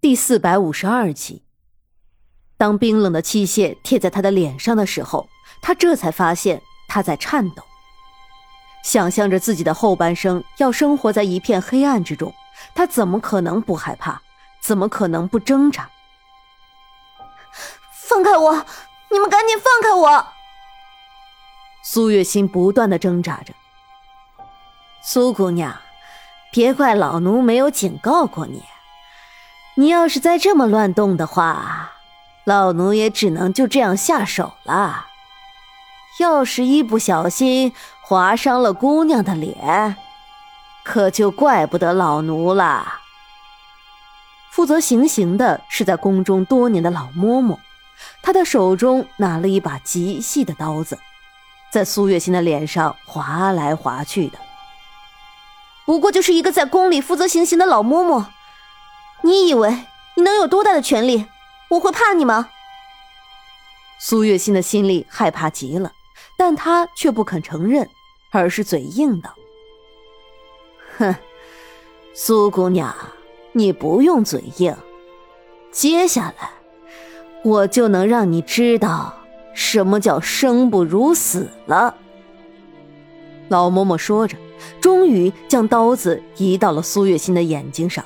第四百五十二集，当冰冷的器械贴在他的脸上的时候，他这才发现他在颤抖。想象着自己的后半生要生活在一片黑暗之中，他怎么可能不害怕？怎么可能不挣扎？放开我！你们赶紧放开我！苏月心不断的挣扎着。苏姑娘，别怪老奴没有警告过你。你要是再这么乱动的话，老奴也只能就这样下手了。要是一不小心划伤了姑娘的脸，可就怪不得老奴了。负责行刑的是在宫中多年的老嬷嬷，她的手中拿了一把极细的刀子，在苏月心的脸上划来划去的。不过就是一个在宫里负责行刑的老嬷嬷。你以为你能有多大的权利？我会怕你吗？苏月心的心里害怕极了，但她却不肯承认，而是嘴硬道：“哼，苏姑娘，你不用嘴硬，接下来我就能让你知道什么叫生不如死了。”老嬷嬷说着，终于将刀子移到了苏月心的眼睛上。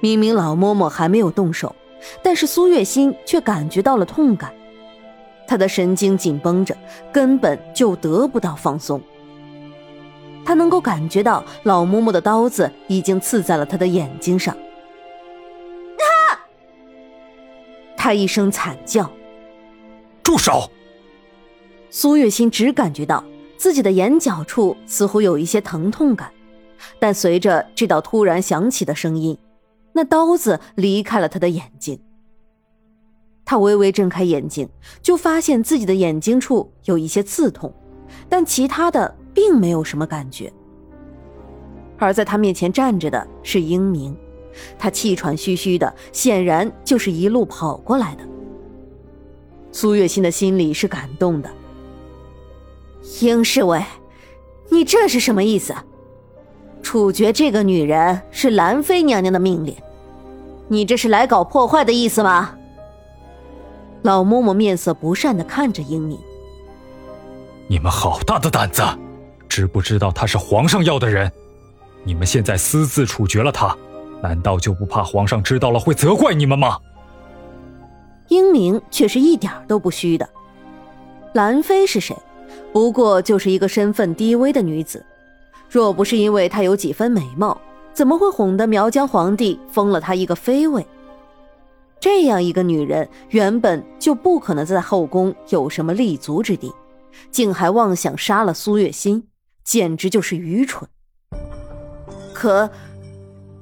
明明老嬷嬷还没有动手，但是苏月心却感觉到了痛感，她的神经紧绷着，根本就得不到放松。她能够感觉到老嬷嬷的刀子已经刺在了她的眼睛上。啊！她一声惨叫：“住手！”苏月心只感觉到自己的眼角处似乎有一些疼痛感，但随着这道突然响起的声音。那刀子离开了他的眼睛，他微微睁开眼睛，就发现自己的眼睛处有一些刺痛，但其他的并没有什么感觉。而在他面前站着的是英明，他气喘吁吁的，显然就是一路跑过来的。苏月心的心里是感动的。英侍卫，你这是什么意思？处决这个女人是兰妃娘娘的命令。你这是来搞破坏的意思吗？老嬷嬷面色不善的看着英明。你们好大的胆子，知不知道他是皇上要的人？你们现在私自处决了他，难道就不怕皇上知道了会责怪你们吗？英明却是一点都不虚的。兰妃是谁？不过就是一个身份低微的女子，若不是因为她有几分美貌。怎么会哄得苗疆皇帝封了她一个妃位？这样一个女人原本就不可能在后宫有什么立足之地，竟还妄想杀了苏月心，简直就是愚蠢。可，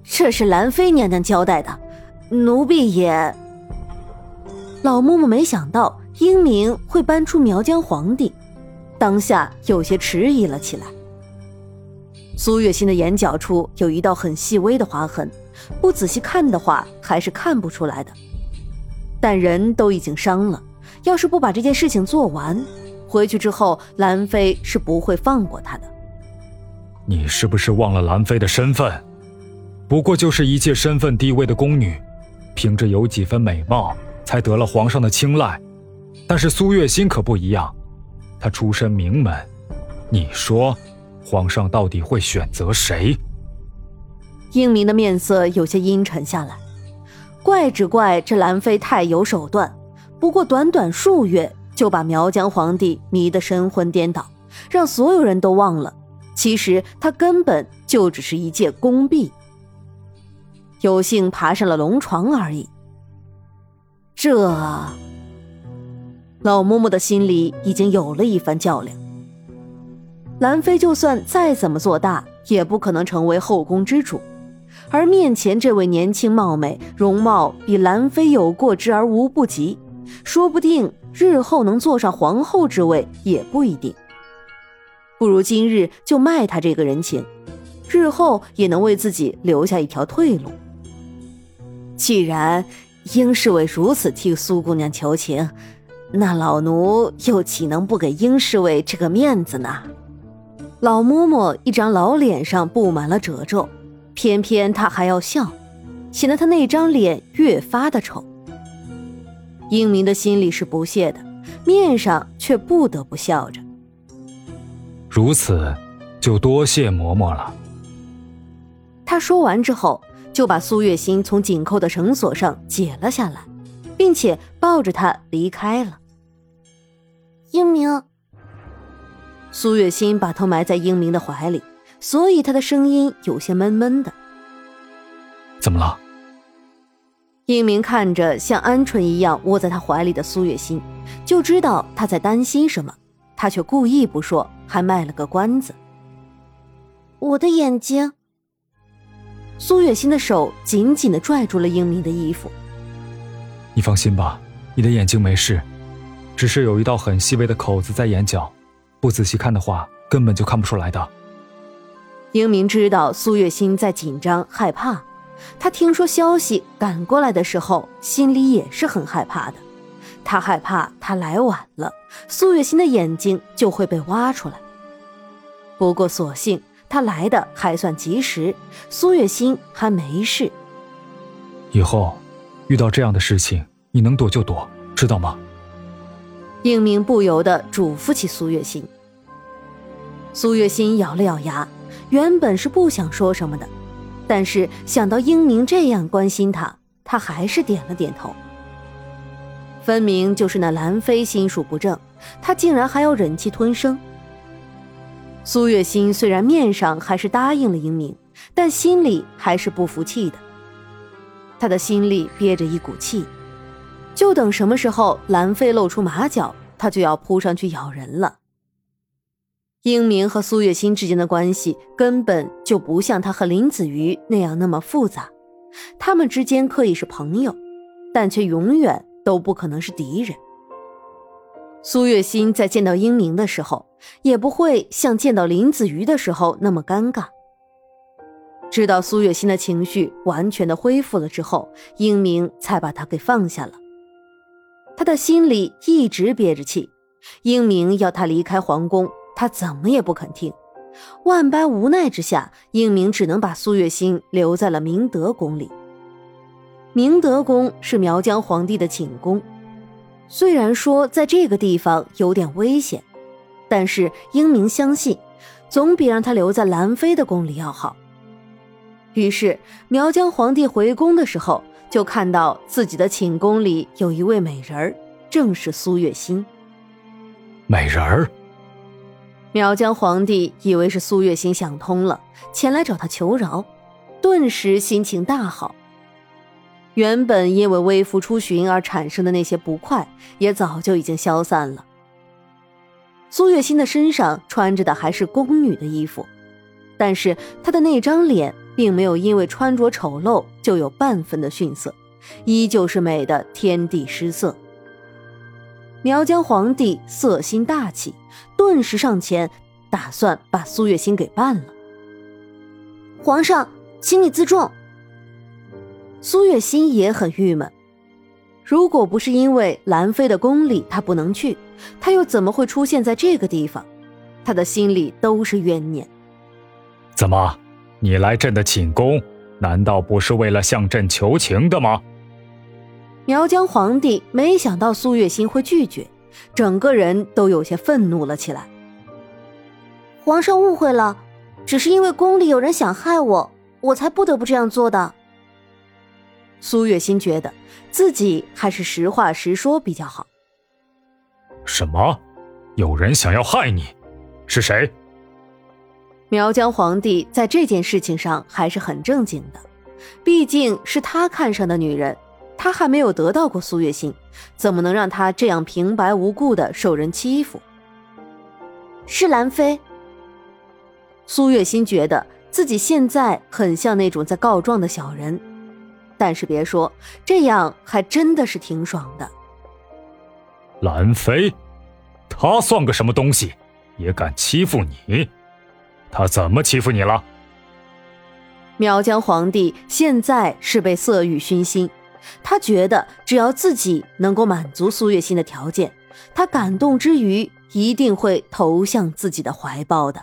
这是兰妃娘娘交代的，奴婢也……老嬷嬷没想到英明会搬出苗疆皇帝，当下有些迟疑了起来。苏月心的眼角处有一道很细微的划痕，不仔细看的话还是看不出来的。但人都已经伤了，要是不把这件事情做完，回去之后兰妃是不会放过他的。你是不是忘了兰妃的身份？不过就是一介身份低微的宫女，凭着有几分美貌才得了皇上的青睐。但是苏月心可不一样，她出身名门，你说？皇上到底会选择谁？英明的面色有些阴沉下来。怪只怪这兰妃太有手段，不过短短数月就把苗疆皇帝迷得神魂颠倒，让所有人都忘了，其实他根本就只是一介宫婢，有幸爬上了龙床而已。这，老嬷嬷的心里已经有了一番较量。兰妃就算再怎么做大，也不可能成为后宫之主，而面前这位年轻貌美、容貌比兰妃有过之而无不及，说不定日后能坐上皇后之位也不一定。不如今日就卖她这个人情，日后也能为自己留下一条退路。既然英侍卫如此替苏姑娘求情，那老奴又岂能不给英侍卫这个面子呢？老嬷嬷一张老脸上布满了褶皱，偏偏她还要笑。显得她那张脸越发的丑。英明的心里是不屑的，面上却不得不笑着。如此，就多谢嬷嬷了。他说完之后，就把苏月心从紧扣的绳索上解了下来，并且抱着她离开了。英明，苏月心把头埋在英明的怀里，所以他的声音有些闷闷的。怎么了？英明看着像鹌鹑一样窝在他怀里的苏月心，就知道他在担心什么。他却故意不说，还卖了个关子。我的眼睛。苏月心的手紧紧的拽住了英明的衣服。你放心吧，你的眼睛没事，只是有一道很细微的口子在眼角，不仔细看的话，根本就看不出来的。英明知道苏月心在紧张害怕。他听说消息赶过来的时候，心里也是很害怕的。他害怕他来晚了，苏月心的眼睛就会被挖出来。不过所幸他来的还算及时，苏月心还没事。以后遇到这样的事情，你能躲就躲，知道吗？应明不由得嘱咐起苏月心。苏月心咬了咬牙，原本是不想说什么的。但是想到英明这样关心他，他还是点了点头。分明就是那兰妃心术不正，他竟然还要忍气吞声。苏月心虽然面上还是答应了英明，但心里还是不服气的。他的心里憋着一股气，就等什么时候兰妃露出马脚，他就要扑上去咬人了。英明和苏月心之间的关系根本就不像他和林子瑜那样那么复杂，他们之间可以是朋友，但却永远都不可能是敌人。苏月心在见到英明的时候，也不会像见到林子瑜的时候那么尴尬。直到苏月心的情绪完全的恢复了之后，英明才把他给放下了。他的心里一直憋着气，英明要他离开皇宫。他怎么也不肯听，万般无奈之下，英明只能把苏月心留在了明德宫里。明德宫是苗疆皇帝的寝宫，虽然说在这个地方有点危险，但是英明相信，总比让他留在兰妃的宫里要好。于是苗疆皇帝回宫的时候，就看到自己的寝宫里有一位美人儿，正是苏月心。美人儿。苗疆皇帝以为是苏月心想通了，前来找他求饶，顿时心情大好。原本因为微服出巡而产生的那些不快，也早就已经消散了。苏月心的身上穿着的还是宫女的衣服，但是她的那张脸并没有因为穿着丑陋就有半分的逊色，依旧是美的天地失色。苗疆皇帝色心大起，顿时上前，打算把苏月心给办了。皇上，请你自重。苏月心也很郁闷，如果不是因为兰妃的宫里她不能去，她又怎么会出现在这个地方？她的心里都是怨念。怎么，你来朕的寝宫，难道不是为了向朕求情的吗？苗疆皇帝没想到苏月心会拒绝，整个人都有些愤怒了起来。皇上误会了，只是因为宫里有人想害我，我才不得不这样做的。苏月心觉得自己还是实话实说比较好。什么？有人想要害你？是谁？苗疆皇帝在这件事情上还是很正经的，毕竟是他看上的女人。他还没有得到过苏月心，怎么能让他这样平白无故的受人欺负？是兰妃。苏月心觉得自己现在很像那种在告状的小人，但是别说这样，还真的是挺爽的。兰妃，她算个什么东西，也敢欺负你？他怎么欺负你了？苗疆皇帝现在是被色欲熏心。他觉得只要自己能够满足苏月心的条件，他感动之余一定会投向自己的怀抱的。